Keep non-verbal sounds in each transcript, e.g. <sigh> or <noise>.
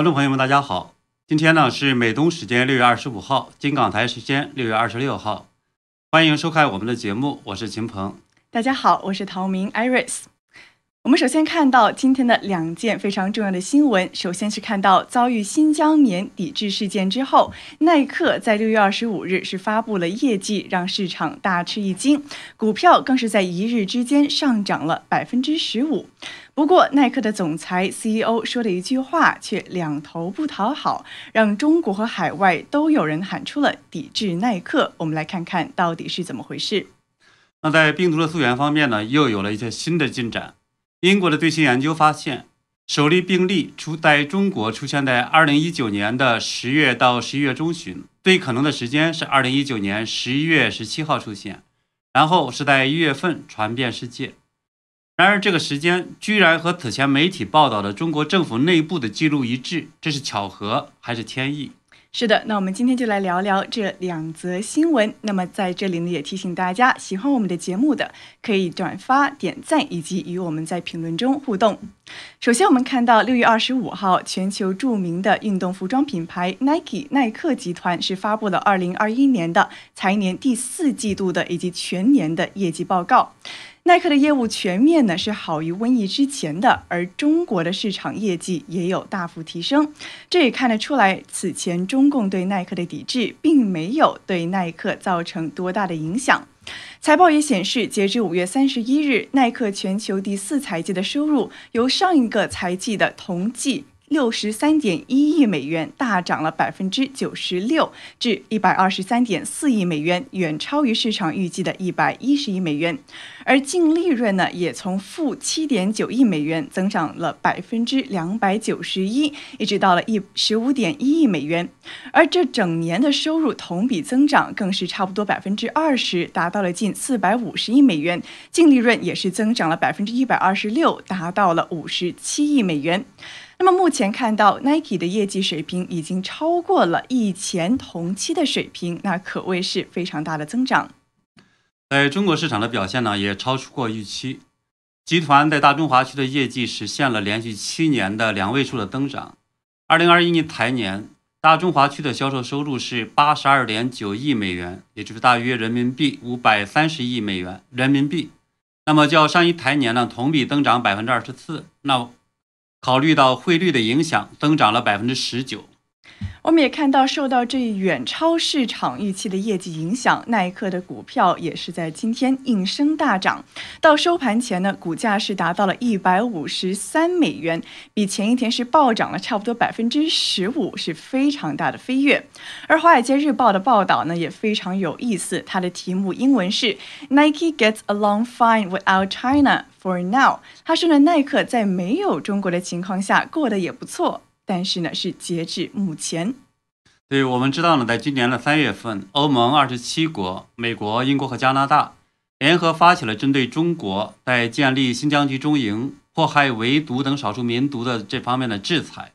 观众朋友们，大家好！今天呢是美东时间六月二十五号，金港台时间六月二十六号。欢迎收看我们的节目，我是秦鹏。大家好，我是陶明 Iris。我们首先看到今天的两件非常重要的新闻。首先是看到遭遇新疆棉抵制事件之后，耐克在六月二十五日是发布了业绩，让市场大吃一惊，股票更是在一日之间上涨了百分之十五。不过，耐克的总裁 CEO 说的一句话却两头不讨好，让中国和海外都有人喊出了抵制耐克。我们来看看到底是怎么回事。那在病毒的溯源方面呢，又有了一些新的进展。英国的最新研究发现，首例病例出在中国出现在2019年的十月到十一月中旬，最可能的时间是2019年十一月十七号出现，然后是在一月份传遍世界。然而，这个时间居然和此前媒体报道的中国政府内部的记录一致，这是巧合还是天意？是的，那我们今天就来聊聊这两则新闻。那么在这里呢，也提醒大家，喜欢我们的节目的可以转发、点赞以及与我们在评论中互动。首先，我们看到六月二十五号，全球著名的运动服装品牌 Nike 耐克集团是发布了二零二一年的财年第四季度的以及全年的业绩报告。耐克的业务全面呢是好于瘟疫之前的，而中国的市场业绩也有大幅提升，这也看得出来，此前中共对耐克的抵制并没有对耐克造成多大的影响。财报也显示，截至五月三十一日，耐克全球第四财季的收入由上一个财季的同季。六十三点一亿美元，大涨了百分之九十六，至一百二十三点四亿美元，远超于市场预计的一百一十亿美元。而净利润呢，也从负七点九亿美元增长了百分之两百九十一，一直到了一十五点一亿美元。而这整年的收入同比增长更是差不多百分之二十，达到了近四百五十亿美元，净利润也是增长了百分之一百二十六，达到了五十七亿美元。那么目前看到 Nike 的业绩水平已经超过了以前同期的水平，那可谓是非常大的增长。在中国市场的表现呢，也超出过预期。集团在大中华区的业绩实现了连续七年的两位数的增长。二零二一年财年，大中华区的销售收入是八十二点九亿美元，也就是大约人民币五百三十亿美元人民币。那么较上一财年呢，同比增长百分之二十四。那考虑到汇率的影响，增长了百分之十九。我们也看到，受到这一远超市场预期的业绩影响，耐克的股票也是在今天应声大涨。到收盘前呢，股价是达到了一百五十三美元，比前一天是暴涨了差不多百分之十五，是非常大的飞跃。而《华尔街日报》的报道呢也非常有意思，它的题目英文是 “Nike gets along fine without China for now”。他说呢，耐克在没有中国的情况下过得也不错。但是呢，是截至目前。对，我们知道呢，在今年的三月份，欧盟二十七国、美国、英国和加拿大联合发起了针对中国在建立新疆集中营、迫害维族等少数民族的这方面的制裁。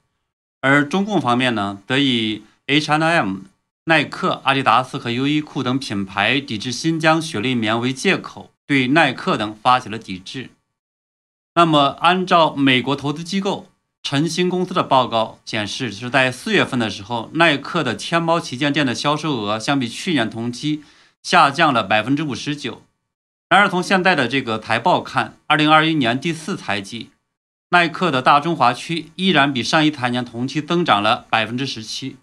而中共方面呢，则以 H&M、耐克、阿迪达斯和优衣库等品牌抵制新疆雪莉棉为借口，对耐克等发起了抵制。那么，按照美国投资机构。晨星公司的报告显示，是在四月份的时候，耐克的天猫旗舰店的销售额相比去年同期下降了百分之五十九。然而，从现在的这个财报看，二零二一年第四财季，耐克的大中华区依然比上一财年同期增长了百分之十七。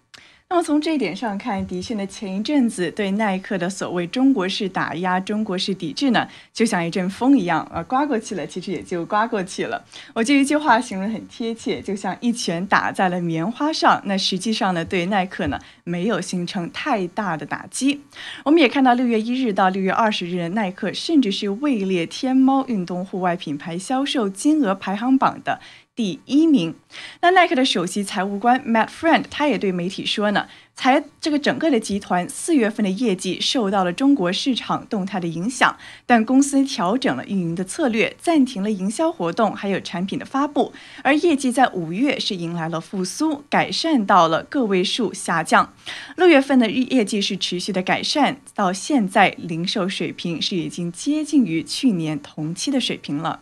那么从这一点上看，的确呢，前一阵子对耐克的所谓中国式打压、中国式抵制呢，就像一阵风一样，呃，刮过去了，其实也就刮过去了。我这一句话形容很贴切，就像一拳打在了棉花上。那实际上呢，对耐克呢，没有形成太大的打击。我们也看到，六月一日到六月二十日，耐克甚至是位列天猫运动户外品牌销售金额排行榜的。第一名，那耐克的首席财务官 Matt Friend 他也对媒体说呢，财这个整个的集团四月份的业绩受到了中国市场动态的影响，但公司调整了运营的策略，暂停了营销活动，还有产品的发布，而业绩在五月是迎来了复苏，改善到了个位数下降，六月份的日业绩是持续的改善，到现在零售水平是已经接近于去年同期的水平了。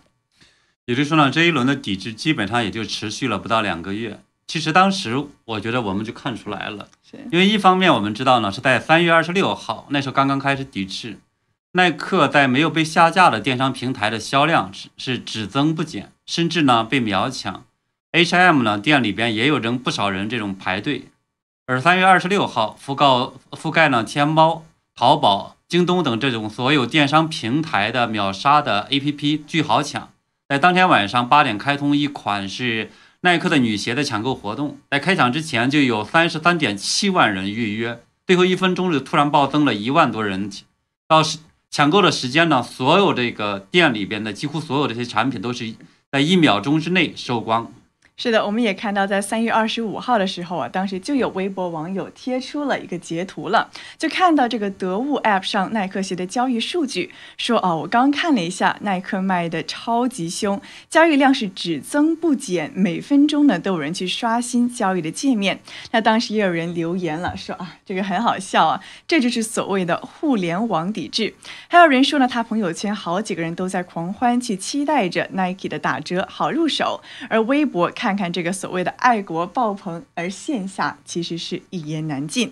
也就是说呢，这一轮的抵制基本上也就持续了不到两个月。其实当时我觉得我们就看出来了，因为一方面我们知道呢，是在三月二十六号那时候刚刚开始抵制，耐克在没有被下架的电商平台的销量是是只增不减，甚至呢被秒抢。H&M 呢店里边也有人不少人这种排队，而三月二十六号覆盖覆盖呢天猫、淘宝、京东等这种所有电商平台的秒杀的 APP 巨好抢，在当天晚上八点开通一款是耐克的女鞋的抢购活动，在开场之前就有三十三点七万人预约，最后一分钟就突然暴增了一万多人，到时抢购的时间呢，所有这个店里边的几乎所有这些产品都是在一秒钟之内售光。是的，我们也看到，在三月二十五号的时候啊，当时就有微博网友贴出了一个截图了，就看到这个得物 App 上耐克鞋的交易数据，说哦，我刚看了一下，耐克卖的超级凶，交易量是只增不减，每分钟呢都有人去刷新交易的界面。那当时也有人留言了，说啊，这个很好笑啊，这就是所谓的互联网抵制。还有人说呢，他朋友圈好几个人都在狂欢，去期待着 Nike 的打折好入手，而微博看。看看这个所谓的爱国爆棚，而线下其实是一言难尽。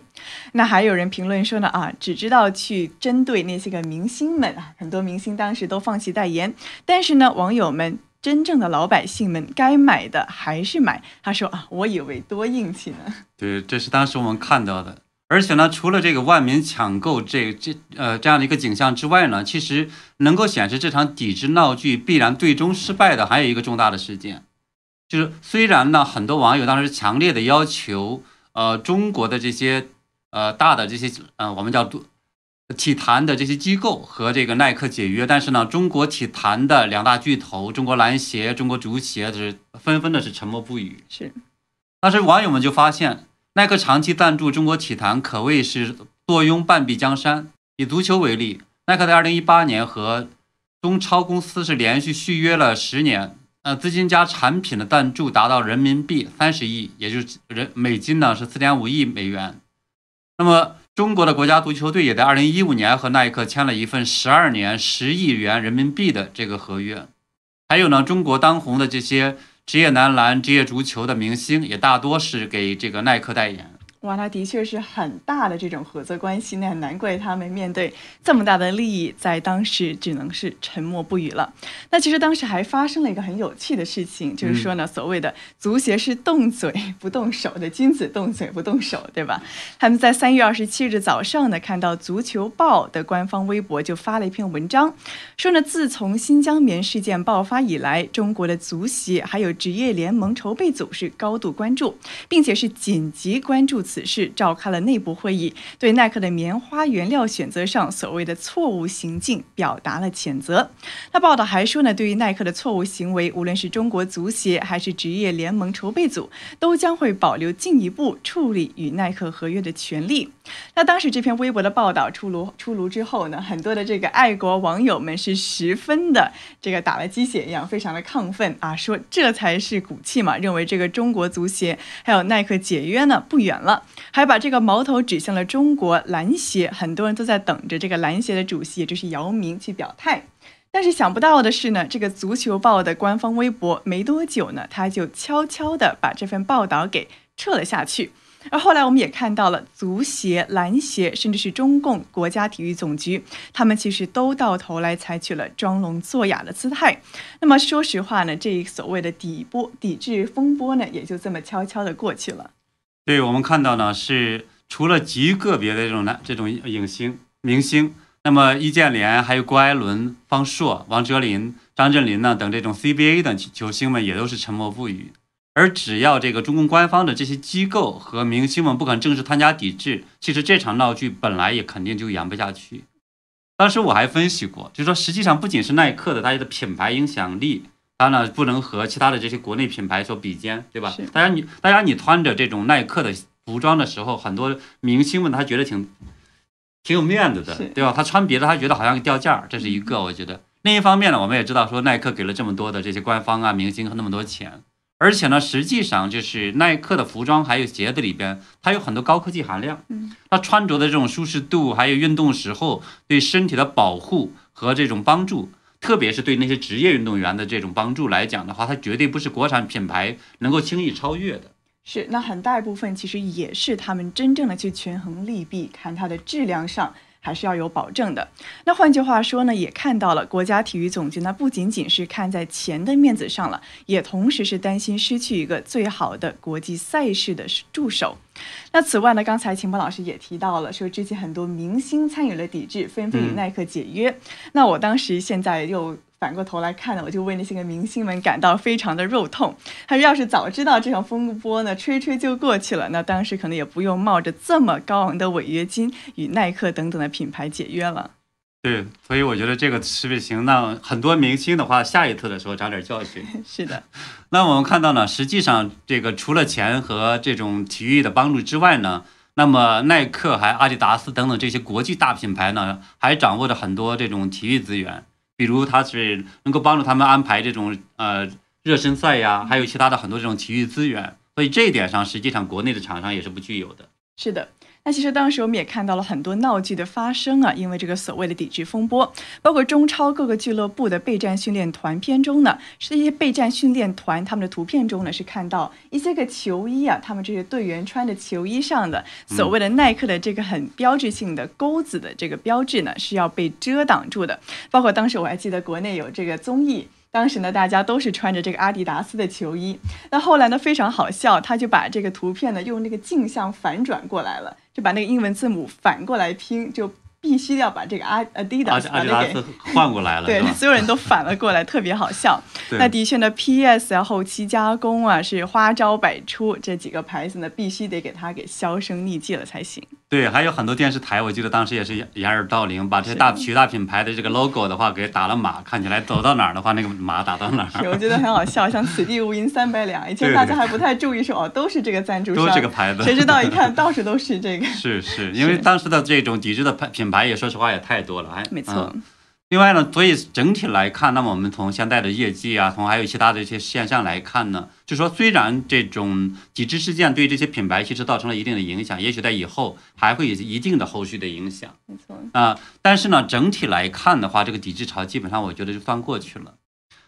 那还有人评论说呢啊，只知道去针对那些个明星们啊，很多明星当时都放弃代言，但是呢，网友们真正的老百姓们该买的还是买。他说啊，我以为多硬气呢。对，这是当时我们看到的。而且呢，除了这个万民抢购这这呃这样的一个景象之外呢，其实能够显示这场抵制闹剧必然最终失败的，还有一个重大的事件。就是虽然呢，很多网友当时强烈的要求，呃，中国的这些呃大的这些呃我们叫体坛的这些机构和这个耐克解约，但是呢，中国体坛的两大巨头中国篮协、中国足协是纷纷的是沉默不语。是，当时网友们就发现，耐克长期赞助中国体坛可谓是坐拥半壁江山。以足球为例，耐克在二零一八年和中超公司是连续续约了十年。呃，资金加产品的赞助达到人民币三十亿，也就是人美金呢是四点五亿美元。那么，中国的国家足球队也在二零一五年和耐克签了一份十二年十亿元人民币的这个合约。还有呢，中国当红的这些职业男篮、职业足球的明星，也大多是给这个耐克代言。哇，那的确是很大的这种合作关系，那难怪他们面对这么大的利益，在当时只能是沉默不语了。那其实当时还发生了一个很有趣的事情，就是说呢，所谓的足协是动嘴不动手的，君子动嘴不动手，对吧？他们在三月二十七日早上呢，看到足球报的官方微博就发了一篇文章，说呢，自从新疆棉事件爆发以来，中国的足协还有职业联盟筹备组是高度关注，并且是紧急关注。此事召开了内部会议，对耐克的棉花原料选择上所谓的错误行径表达了谴责。那报道还说呢，对于耐克的错误行为，无论是中国足协还是职业联盟筹备组，都将会保留进一步处理与耐克合约的权利。那当时这篇微博的报道出炉出炉之后呢，很多的这个爱国网友们是十分的这个打了鸡血一样，非常的亢奋啊，说这才是骨气嘛，认为这个中国足协还有耐克解约呢不远了。还把这个矛头指向了中国篮协，很多人都在等着这个篮协的主席，也就是姚明去表态。但是想不到的是呢，这个足球报的官方微博没多久呢，他就悄悄的把这份报道给撤了下去。而后来我们也看到了足协、篮协，甚至是中共国家体育总局，他们其实都到头来采取了装聋作哑的姿态。那么说实话呢，这一所谓的抵波抵制风波呢，也就这么悄悄的过去了。对我们看到呢，是除了极个别的这种男这种影星明星，那么易建联、还有郭艾伦、方硕、王哲林、张镇麟呢等这种 CBA 的球星们也都是沉默不语。而只要这个中共官方的这些机构和明星们不肯正式参加抵制，其实这场闹剧本来也肯定就演不下去。当时我还分析过，就是说实际上不仅是耐克的大家的品牌影响力。它呢不能和其他的这些国内品牌所比肩，对吧？大家你大家你穿着这种耐克的服装的时候，很多明星们他觉得挺挺有面子的，对吧？他穿别的他觉得好像掉价儿，这是一个我觉得。另一方面呢，我们也知道说耐克给了这么多的这些官方啊明星和那么多钱，而且呢实际上就是耐克的服装还有鞋子里边，它有很多高科技含量，嗯，它穿着的这种舒适度，还有运动时候对身体的保护和这种帮助。特别是对那些职业运动员的这种帮助来讲的话，它绝对不是国产品牌能够轻易超越的。是，那很大一部分其实也是他们真正的去权衡利弊，看它的质量上。还是要有保证的。那换句话说呢，也看到了国家体育总局呢，不仅仅是看在钱的面子上了，也同时是担心失去一个最好的国际赛事的助手。那此外呢，刚才秦博老师也提到了，说之前很多明星参与了抵制，纷纷与耐克解约。那我当时现在又。反过头来看呢，我就为那些个明星们感到非常的肉痛。他说，要是早知道这场风波呢，吹吹就过去了，那当时可能也不用冒着这么高昂的违约金与耐克等等的品牌解约了。对，所以我觉得这个是不行？那很多明星的话，下一次的时候长点教训。<laughs> 是的。那我们看到呢，实际上这个除了钱和这种体育的帮助之外呢，那么耐克、还阿迪达斯等等这些国际大品牌呢，还掌握着很多这种体育资源。比如他是能够帮助他们安排这种呃热身赛呀，还有其他的很多这种体育资源，所以这一点上实际上国内的厂商也是不具有的。是的，那其实当时我们也看到了很多闹剧的发生啊，因为这个所谓的抵制风波，包括中超各个俱乐部的备战训练团片中呢，是一些备战训练团他们的图片中呢是看到一些个球衣啊，他们这些队员穿的球衣上的所谓的耐克的这个很标志性的钩子的这个标志呢是要被遮挡住的，包括当时我还记得国内有这个综艺。当时呢，大家都是穿着这个阿迪达斯的球衣。那后来呢，非常好笑，他就把这个图片呢用那个镜像反转过来了，就把那个英文字母反过来拼，就必须要把这个阿阿迪达斯把那个 <laughs> 换过来了。对，所有人都反了过来，特别好笑。那的确呢，PS 啊，后期加工啊是花招百出，这几个牌子呢必须得给它给销声匿迹了才行。对，还有很多电视台，我记得当时也是掩耳盗铃，把这些大渠大品牌的这个 logo 的话给打了码，看起来走到哪儿的话，那个码打到哪儿。我觉得很好笑，像此地无银三百两，以前大家还不太注意说哦，都是这个赞助商，都是这个牌子，谁知道一看到处都是这个。<laughs> 是是，因为当时的这种抵制的牌品牌也说实话也太多了，还没错。另外呢，所以整体来看，那么我们从现在的业绩啊，从还有其他的一些现象来看呢，就说虽然这种抵制事件对这些品牌其实造成了一定的影响，也许在以后还会有一定的后续的影响。没错啊，但是呢，整体来看的话，这个抵制潮基本上我觉得就算过去了。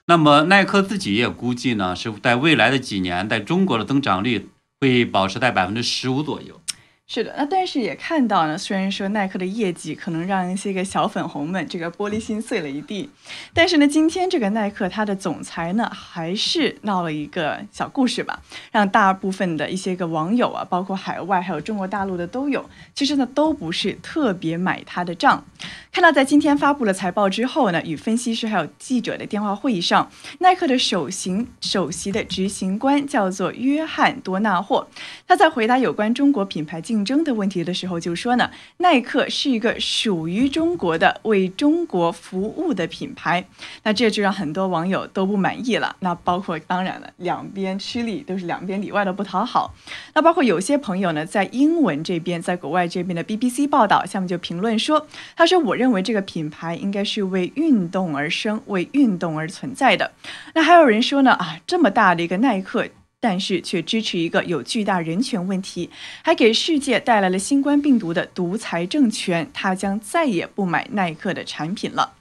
那么耐克自己也估计呢，是在未来的几年，在中国的增长率会保持在百分之十五左右。是的，那但是也看到呢，虽然说耐克的业绩可能让一些个小粉红们这个玻璃心碎了一地，但是呢，今天这个耐克它的总裁呢，还是闹了一个小故事吧，让大部分的一些个网友啊，包括海外还有中国大陆的都有，其实呢都不是特别买他的账。看到在今天发布了财报之后呢，与分析师还有记者的电话会议上，耐克的首席首席的执行官叫做约翰多纳霍，他在回答有关中国品牌竞竞争的问题的时候，就说呢，耐克是一个属于中国的、为中国服务的品牌。那这就让很多网友都不满意了。那包括当然了，两边吃力都是两边里外都不讨好。那包括有些朋友呢，在英文这边，在国外这边的 BBC 报道下面就评论说，他说我认为这个品牌应该是为运动而生，为运动而存在的。那还有人说呢，啊，这么大的一个耐克。但是却支持一个有巨大人权问题，还给世界带来了新冠病毒的独裁政权，他将再也不买耐克的产品了。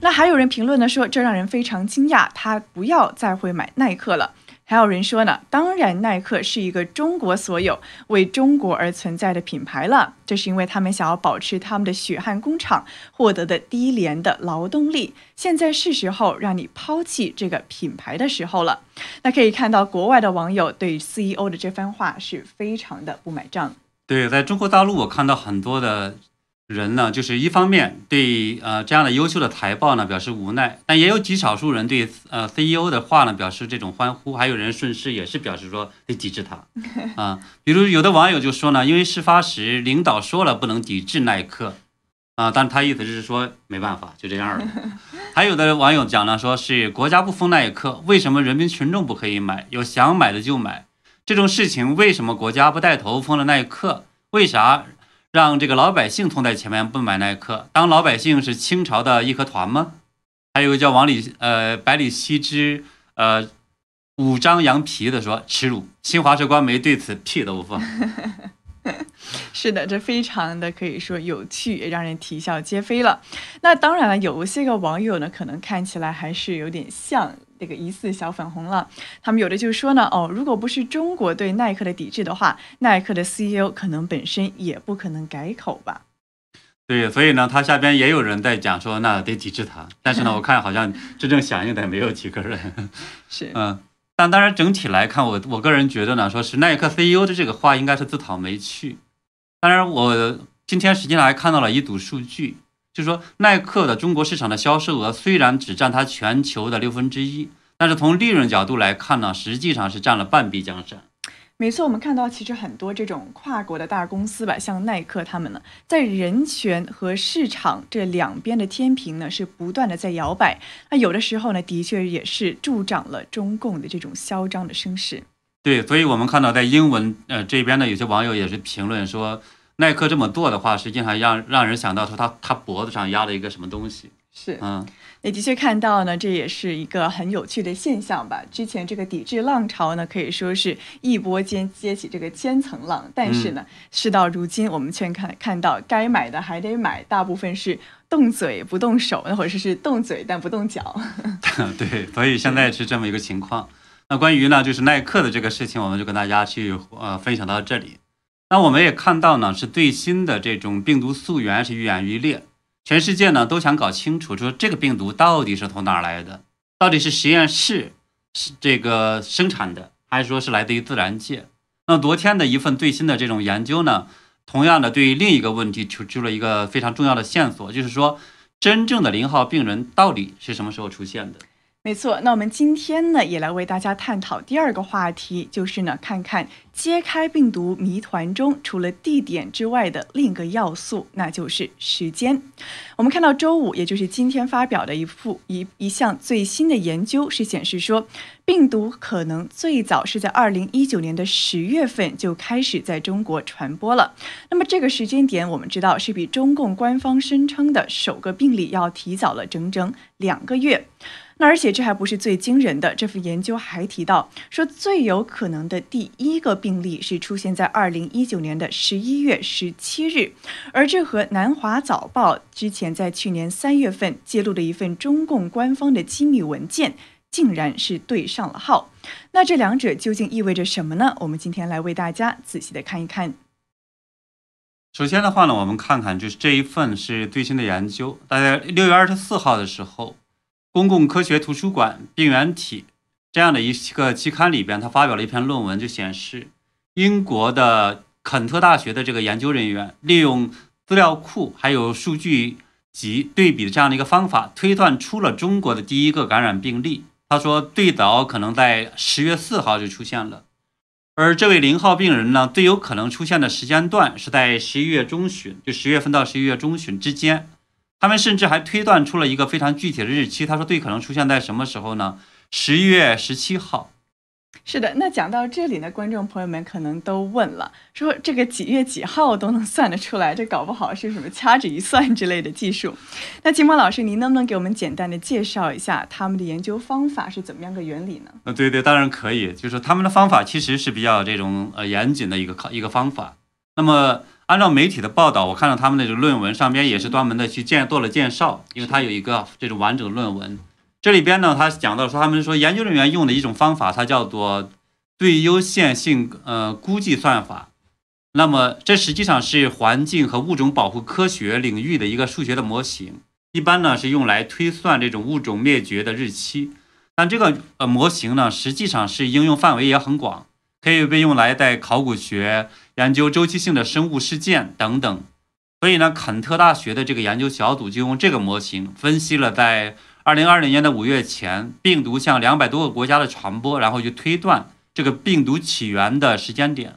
那还有人评论呢，说这让人非常惊讶，他不要再会买耐克了。还有人说呢，当然，耐克是一个中国所有、为中国而存在的品牌了。这是因为他们想要保持他们的血汗工厂获得的低廉的劳动力。现在是时候让你抛弃这个品牌的时候了。那可以看到，国外的网友对 CEO 的这番话是非常的不买账。对，在中国大陆，我看到很多的。人呢，就是一方面对呃这样的优秀的财报呢表示无奈，但也有极少数人对呃 CEO 的话呢表示这种欢呼，还有人顺势也是表示说得抵制他 <laughs> 啊。比如有的网友就说呢，因为事发时领导说了不能抵制耐克啊，但他意思是说没办法就这样了。<laughs> 还有的网友讲呢，说是国家不封耐克，为什么人民群众不可以买？有想买的就买，这种事情为什么国家不带头封了耐克？为啥？让这个老百姓冲在前面不买耐克，当老百姓是清朝的义和团吗？还有个叫王里呃百里奚之呃五张羊皮的说耻辱，新华社官媒对此屁都不放。<laughs> 是的，这非常的可以说有趣，也让人啼笑皆非了。那当然了，有些个网友呢，可能看起来还是有点像这个疑似小粉红了。他们有的就说呢，哦，如果不是中国对耐克的抵制的话，耐克的 CEO 可能本身也不可能改口吧。对，所以呢，他下边也有人在讲说，那得抵制他。<laughs> 但是呢，我看好像真正响应的没有几个人。是，<laughs> 嗯，但当然整体来看，我我个人觉得呢，说是耐克 CEO 的这个话应该是自讨没趣。当然，我今天实际上还看到了一组数据，就是说耐克的中国市场的销售额虽然只占它全球的六分之一，但是从利润角度来看呢，实际上是占了半壁江山。没错，我们看到其实很多这种跨国的大公司吧，像耐克他们呢，在人权和市场这两边的天平呢，是不断的在摇摆。那有的时候呢，的确也是助长了中共的这种嚣张的声势。对，所以我们看到在英文呃这边呢，有些网友也是评论说，耐克这么做的话，实际上让让人想到说他他脖子上压了一个什么东西。是，嗯。也的确看到呢，这也是一个很有趣的现象吧。之前这个抵制浪潮呢，可以说是一波间接起这个千层浪，但是呢，事到如今，我们却看看到该买的还得买，大部分是动嘴不动手，或者是动嘴但不动脚。<laughs> 对，所以现在是这么一个情况。那关于呢，就是耐克的这个事情，我们就跟大家去呃分享到这里。那我们也看到呢，是最新的这种病毒溯源是愈演愈烈。全世界呢都想搞清楚，说这个病毒到底是从哪儿来的？到底是实验室是这个生产的，还是说是来自于自然界？那昨天的一份最新的这种研究呢，同样的对于另一个问题提出了一个非常重要的线索，就是说真正的零号病人到底是什么时候出现的？没错，那我们今天呢，也来为大家探讨第二个话题，就是呢，看看揭开病毒谜团中除了地点之外的另一个要素，那就是时间。我们看到周五，也就是今天发表的一副一一项最新的研究是显示说，病毒可能最早是在二零一九年的十月份就开始在中国传播了。那么这个时间点，我们知道是比中共官方声称的首个病例要提早了整整两个月。那而且这还不是最惊人的，这份研究还提到说，最有可能的第一个病例是出现在二零一九年的十一月十七日，而这和南华早报之前在去年三月份揭露的一份中共官方的机密文件，竟然是对上了号。那这两者究竟意味着什么呢？我们今天来为大家仔细的看一看。首先的话呢，我们看看就是这一份是最新的研究，大概六月二十四号的时候。公共科学图书馆病原体这样的一个期刊里边，他发表了一篇论文，就显示英国的肯特大学的这个研究人员利用资料库还有数据集对比的这样的一个方法，推断出了中国的第一个感染病例。他说，最早可能在十月四号就出现了，而这位零号病人呢，最有可能出现的时间段是在十一月中旬，就十月份到十一月中旬之间。他们甚至还推断出了一个非常具体的日期。他说，最可能出现在什么时候呢？十一月十七号。是的，那讲到这里呢，观众朋友们可能都问了，说这个几月几号都能算得出来，这搞不好是什么掐指一算之类的技术？那金墨老师，您能不能给我们简单的介绍一下他们的研究方法是怎么样个原理呢？呃，对对，当然可以。就是他们的方法其实是比较这种呃严谨的一个考一个方法。那么。按照媒体的报道，我看到他们的这个论文上边也是专门的去介做了介绍，因为它有一个这种完整的论文。这里边呢，他讲到说，他们说研究人员用的一种方法，它叫做最优线性呃估计算法。那么这实际上是环境和物种保护科学领域的一个数学的模型，一般呢是用来推算这种物种灭绝的日期。但这个呃模型呢，实际上是应用范围也很广。可以被用来在考古学研究周期性的生物事件等等，所以呢，肯特大学的这个研究小组就用这个模型分析了在二零二零年的五月前病毒向两百多个国家的传播，然后去推断这个病毒起源的时间点。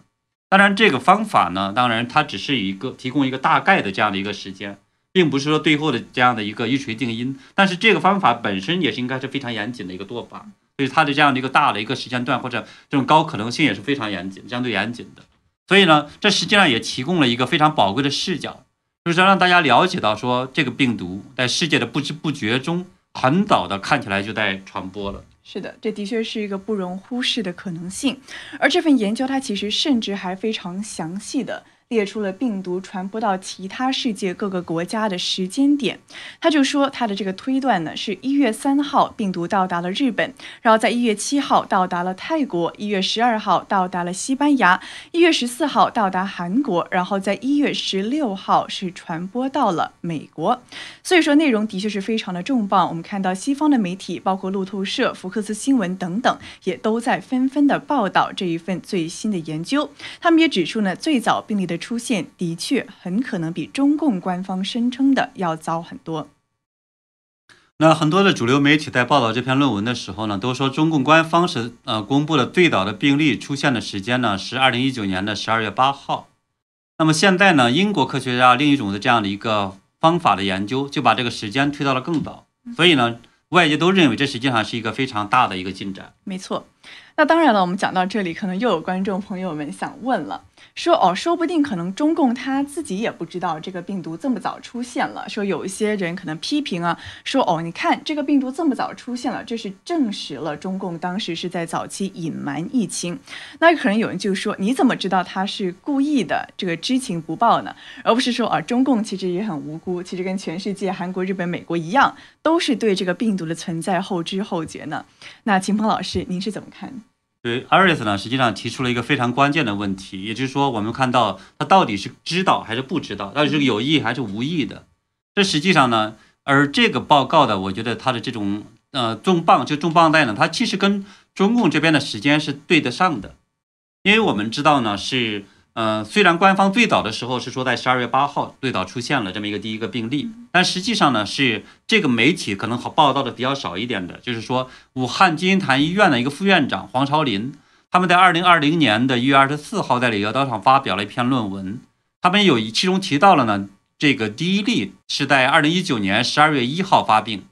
当然，这个方法呢，当然它只是一个提供一个大概的这样的一个时间，并不是说最后的这样的一个一锤定音。但是这个方法本身也是应该是非常严谨的一个做法。所以它的这样的一个大的一个时间段或者这种高可能性也是非常严谨、相对严谨的。所以呢，这实际上也提供了一个非常宝贵的视角，就是让大家了解到说这个病毒在世界的不知不觉中很早的看起来就在传播了。是的，这的确是一个不容忽视的可能性。而这份研究它其实甚至还非常详细的列出了病毒传播到其他世界各个国家的时间点。他就说，他的这个推断呢，是一月三号病毒到达了日本，然后在一月七号到达了泰国，一月十二号到达了西班牙，一月十四号到达韩国，然后在一月十六号是传播到了美国。所以说，内容的确是非常的重磅。我们看到西方的媒体，包括路透社、福克斯新闻等等，也都在纷纷的报道这一份最新的研究。他们也指出呢，最早病例的出现的确很可能比中共官方声称的要早很多。那很多的主流媒体在报道这篇论文的时候呢，都说中共官方是呃公布的最早的病例出现的时间呢是二零一九年的十二月八号。那么现在呢，英国科学家另一种的这样的一个方法的研究，就把这个时间推到了更早。所以呢，外界都认为这实际上是一个非常大的一个进展。没错。那当然了，我们讲到这里，可能又有观众朋友们想问了，说哦，说不定可能中共他自己也不知道这个病毒这么早出现了。说有一些人可能批评啊，说哦，你看这个病毒这么早出现了，这是证实了中共当时是在早期隐瞒疫情。那可能有人就说，你怎么知道他是故意的，这个知情不报呢？而不是说啊，中共其实也很无辜，其实跟全世界韩国、日本、美国一样，都是对这个病毒的存在后知后觉呢？那秦鹏老师，您是怎么看？对，Aris 呢，实际上提出了一个非常关键的问题，也就是说，我们看到他到底是知道还是不知道，到底是有意还是无意的？这实际上呢，而这个报告的，我觉得他的这种呃重磅就重磅带呢，它其实跟中共这边的时间是对得上的，因为我们知道呢是。嗯，虽然官方最早的时候是说在十二月八号最早出现了这么一个第一个病例，但实际上呢是这个媒体可能好报道的比较少一点的，就是说武汉金银潭医院的一个副院长黄朝林，他们在二零二零年的一月二十四号在柳叶刀上发表了一篇论文，他们有其中提到了呢，这个第一例是在二零一九年十二月一号发病，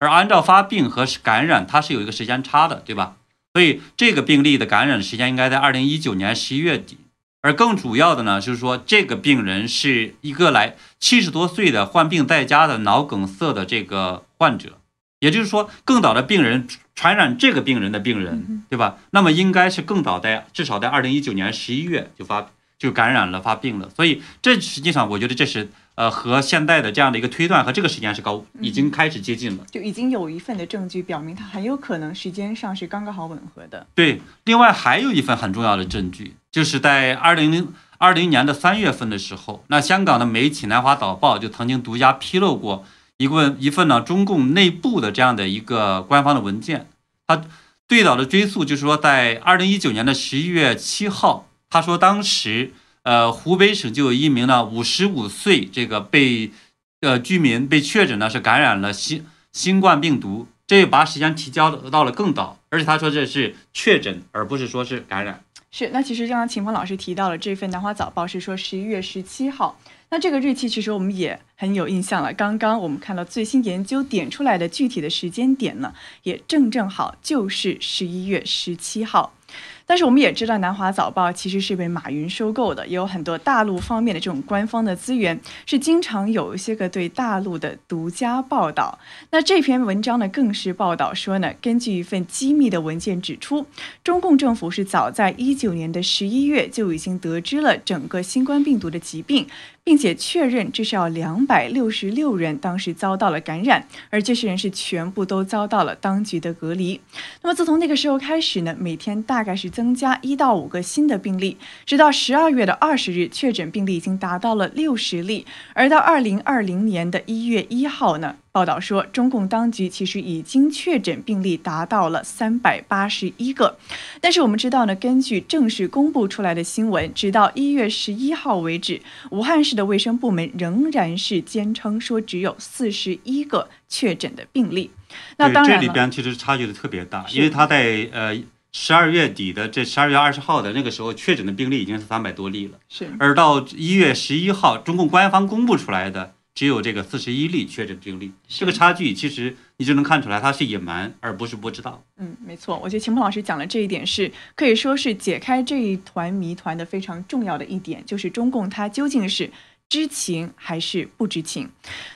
而按照发病和感染它是有一个时间差的，对吧？所以这个病例的感染时间应该在二零一九年十一月底。而更主要的呢，就是说这个病人是一个来七十多岁的患病在家的脑梗塞的这个患者，也就是说更早的病人传染这个病人的病人，对吧？那么应该是更早在至少在二零一九年十一月就发就感染了发病了，所以这实际上我觉得这是。呃，和现在的这样的一个推断和这个时间是高，已经开始接近了，就已经有一份的证据表明它很有可能时间上是刚刚好吻合的。对，另外还有一份很重要的证据，就是在二零零二零年的三月份的时候，那香港的媒体《南华早报》就曾经独家披露过一份一份呢中共内部的这样的一个官方的文件，它最早的追溯就是说在二零一九年的十一月七号，他说当时。呃，湖北省就有一名呢，五十五岁这个被呃居民被确诊呢是感染了新新冠病毒，这把时间提交到了更早，而且他说这是确诊，而不是说是感染。是，那其实刚刚秦峰老师提到了这份《南华早报》是说十一月十七号，那这个日期其实我们也很有印象了。刚刚我们看到最新研究点出来的具体的时间点呢，也正正好就是十一月十七号。但是我们也知道，南华早报其实是被马云收购的，也有很多大陆方面的这种官方的资源，是经常有一些个对大陆的独家报道。那这篇文章呢，更是报道说呢，根据一份机密的文件指出，中共政府是早在一九年的十一月就已经得知了整个新冠病毒的疾病。并且确认至少两百六十六人当时遭到了感染，而这些人是全部都遭到了当局的隔离。那么自从那个时候开始呢，每天大概是增加一到五个新的病例，直到十二月的二十日，确诊病例已经达到了六十例，而到二零二零年的一月一号呢。报道说，中共当局其实已经确诊病例达到了三百八十一个，但是我们知道呢，根据正式公布出来的新闻，直到一月十一号为止，武汉市的卫生部门仍然是坚称说只有四十一个确诊的病例。那当然这里边其实差距的特别大，因为他在呃十二月底的这十二月二十号的那个时候确诊的病例已经是三百多例了，是，而到一月十一号，中共官方公布出来的。只有这个四十一例确诊病例，这个差距其实你就能看出来，它是隐瞒而不是不知道。嗯，没错，我觉得秦鹏老师讲的这一点是可以说是解开这一团谜团的非常重要的一点，就是中共它究竟是知情还是不知情？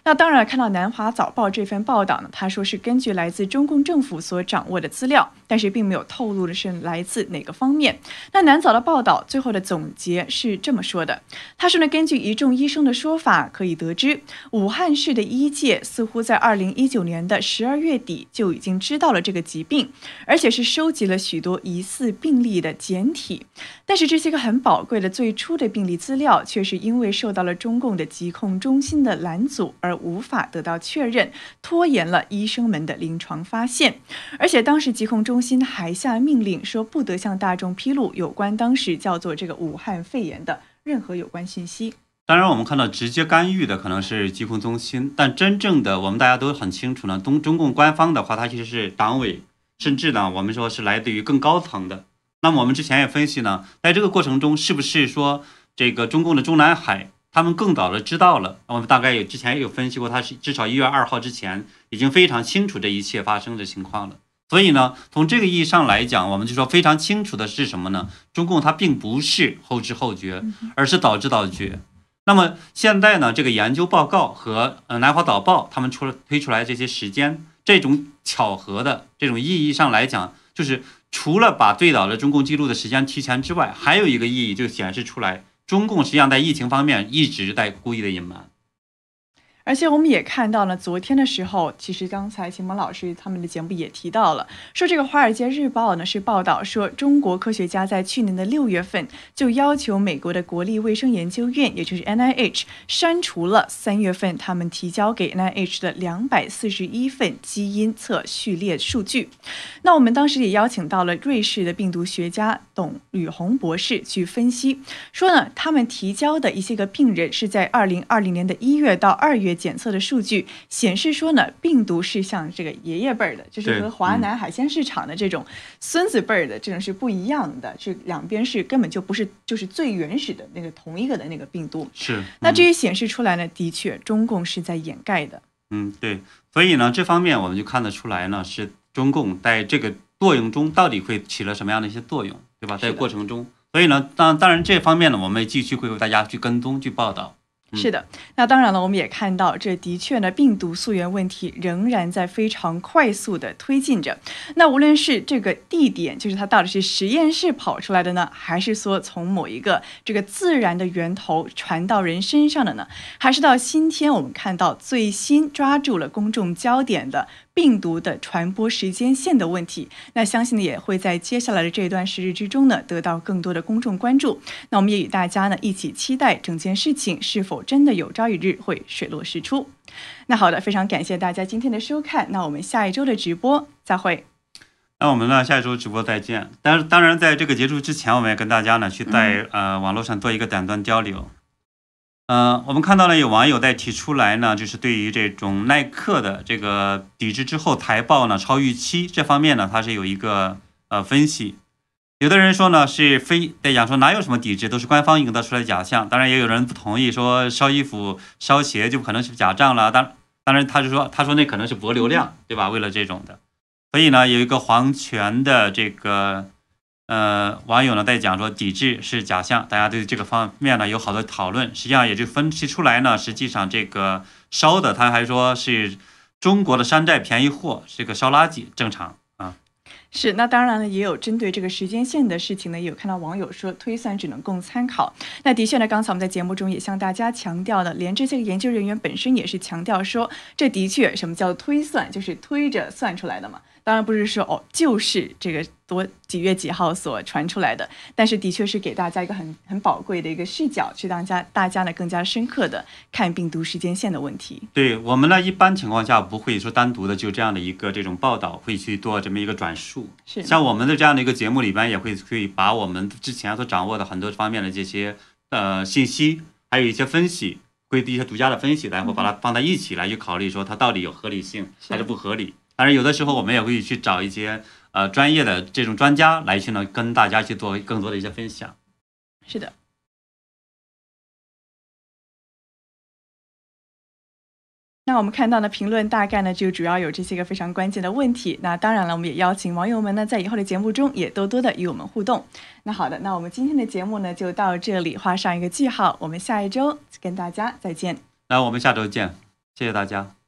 那当然，看到南华早报这份报道呢，他说是根据来自中共政府所掌握的资料，但是并没有透露的是来自哪个方面。那南早的报道最后的总结是这么说的：他说呢，根据一众医生的说法，可以得知武汉市的医界似乎在二零一九年的十二月底就已经知道了这个疾病，而且是收集了许多疑似病例的简体。但是这些个很宝贵的最初的病例资料，却是因为受到了。中共的疾控中心的拦阻而无法得到确认，拖延了医生们的临床发现。而且当时疾控中心还下命令说，不得向大众披露有关当时叫做这个武汉肺炎的任何有关信息。当然，我们看到直接干预的可能是疾控中心，但真正的我们大家都很清楚呢。东中共官方的话，它其实是党委，甚至呢，我们说是来自于更高层的。那么我们之前也分析呢，在这个过程中，是不是说这个中共的中南海？他们更早的知道了，我们大概有之前也有分析过，他是至少一月二号之前已经非常清楚这一切发生的情况了。所以呢，从这个意义上来讲，我们就说非常清楚的是什么呢？中共它并不是后知后觉，而是早知早觉。那么现在呢，这个研究报告和呃南华早报他们出了推出来这些时间，这种巧合的这种意义上来讲，就是除了把最早的中共记录的时间提前之外，还有一个意义就显示出来。中共实际上在疫情方面一直在故意的隐瞒。而且我们也看到了，昨天的时候，其实刚才秦萌老师他们的节目也提到了，说这个《华尔街日报》呢是报道说，中国科学家在去年的六月份就要求美国的国立卫生研究院，也就是 NIH，删除了三月份他们提交给 NIH 的两百四十一份基因测序列数据。那我们当时也邀请到了瑞士的病毒学家董宇红博士去分析，说呢，他们提交的一些个病人是在二零二零年的一月到二月。检测的数据显示说呢，病毒是像这个爷爷辈儿的，就是和华南海鲜市场的这种孙子辈儿的这种是不一样的，是两边是根本就不是就是最原始的那个同一个的那个病毒。是，那这也显示出来呢，的确中共是在掩盖的。嗯，对，所以呢，这方面我们就看得出来呢，是中共在这个作用中到底会起了什么样的一些作用，对吧？在过程中，所以呢，当当然这方面呢，我们也继续会为大家去跟踪去报道。是的，那当然了，我们也看到，这的确呢，病毒溯源问题仍然在非常快速的推进着。那无论是这个地点，就是它到底是实验室跑出来的呢，还是说从某一个这个自然的源头传到人身上的呢？还是到今天我们看到最新抓住了公众焦点的？病毒的传播时间线的问题，那相信呢也会在接下来的这一段时日之中呢得到更多的公众关注。那我们也与大家呢一起期待整件事情是否真的有朝一日会水落石出。那好的，非常感谢大家今天的收看，那我们下一周的直播再会。那我们呢下一周直播再见。但是当然在这个结束之前，我们也跟大家呢去在呃网络上做一个短暂交流。嗯，我们看到了有网友在提出来呢，就是对于这种耐克的这个抵制之后财报呢超预期这方面呢，他是有一个呃分析。有的人说呢是非在讲说哪有什么抵制，都是官方营造出来的假象。当然也有人不同意，说烧衣服烧鞋就可能是假账了。当当然他就说他说那可能是博流量，对吧？为了这种的，所以呢有一个皇权的这个。呃，网友呢在讲说抵制是假象，大家对这个方面呢有好多讨论，实际上也就分析出来呢，实际上这个烧的他还说是中国的山寨便宜货，这个烧垃圾正常啊。是，那当然了，也有针对这个时间线的事情呢，也有看到网友说推算只能供参考。那的确呢，刚才我们在节目中也向大家强调了，连这些研究人员本身也是强调说，这的确什么叫推算，就是推着算出来的嘛。当然不是说哦，就是这个多几月几号所传出来的，但是的确是给大家一个很很宝贵的一个视角，去大家大家呢更加深刻的看病毒时间线的问题。对我们呢，一般情况下不会说单独的就这样的一个这种报道会去做这么一个转述。是像我们的这样的一个节目里边，也会可以把我们之前所掌握的很多方面的这些呃信息，还有一些分析，会一些独家的分析，然后把它放在一起来去考虑，说它到底有合理性还是不合理。当然，有的时候我们也会去找一些呃专业的这种专家来去呢，跟大家去做更多的一些分享。是的。那我们看到呢，评论大概呢就主要有这些个非常关键的问题。那当然了，我们也邀请网友们呢在以后的节目中也多多的与我们互动。那好的，那我们今天的节目呢就到这里画上一个句号，我们下一周跟大家再见。那我们下周见，谢谢大家。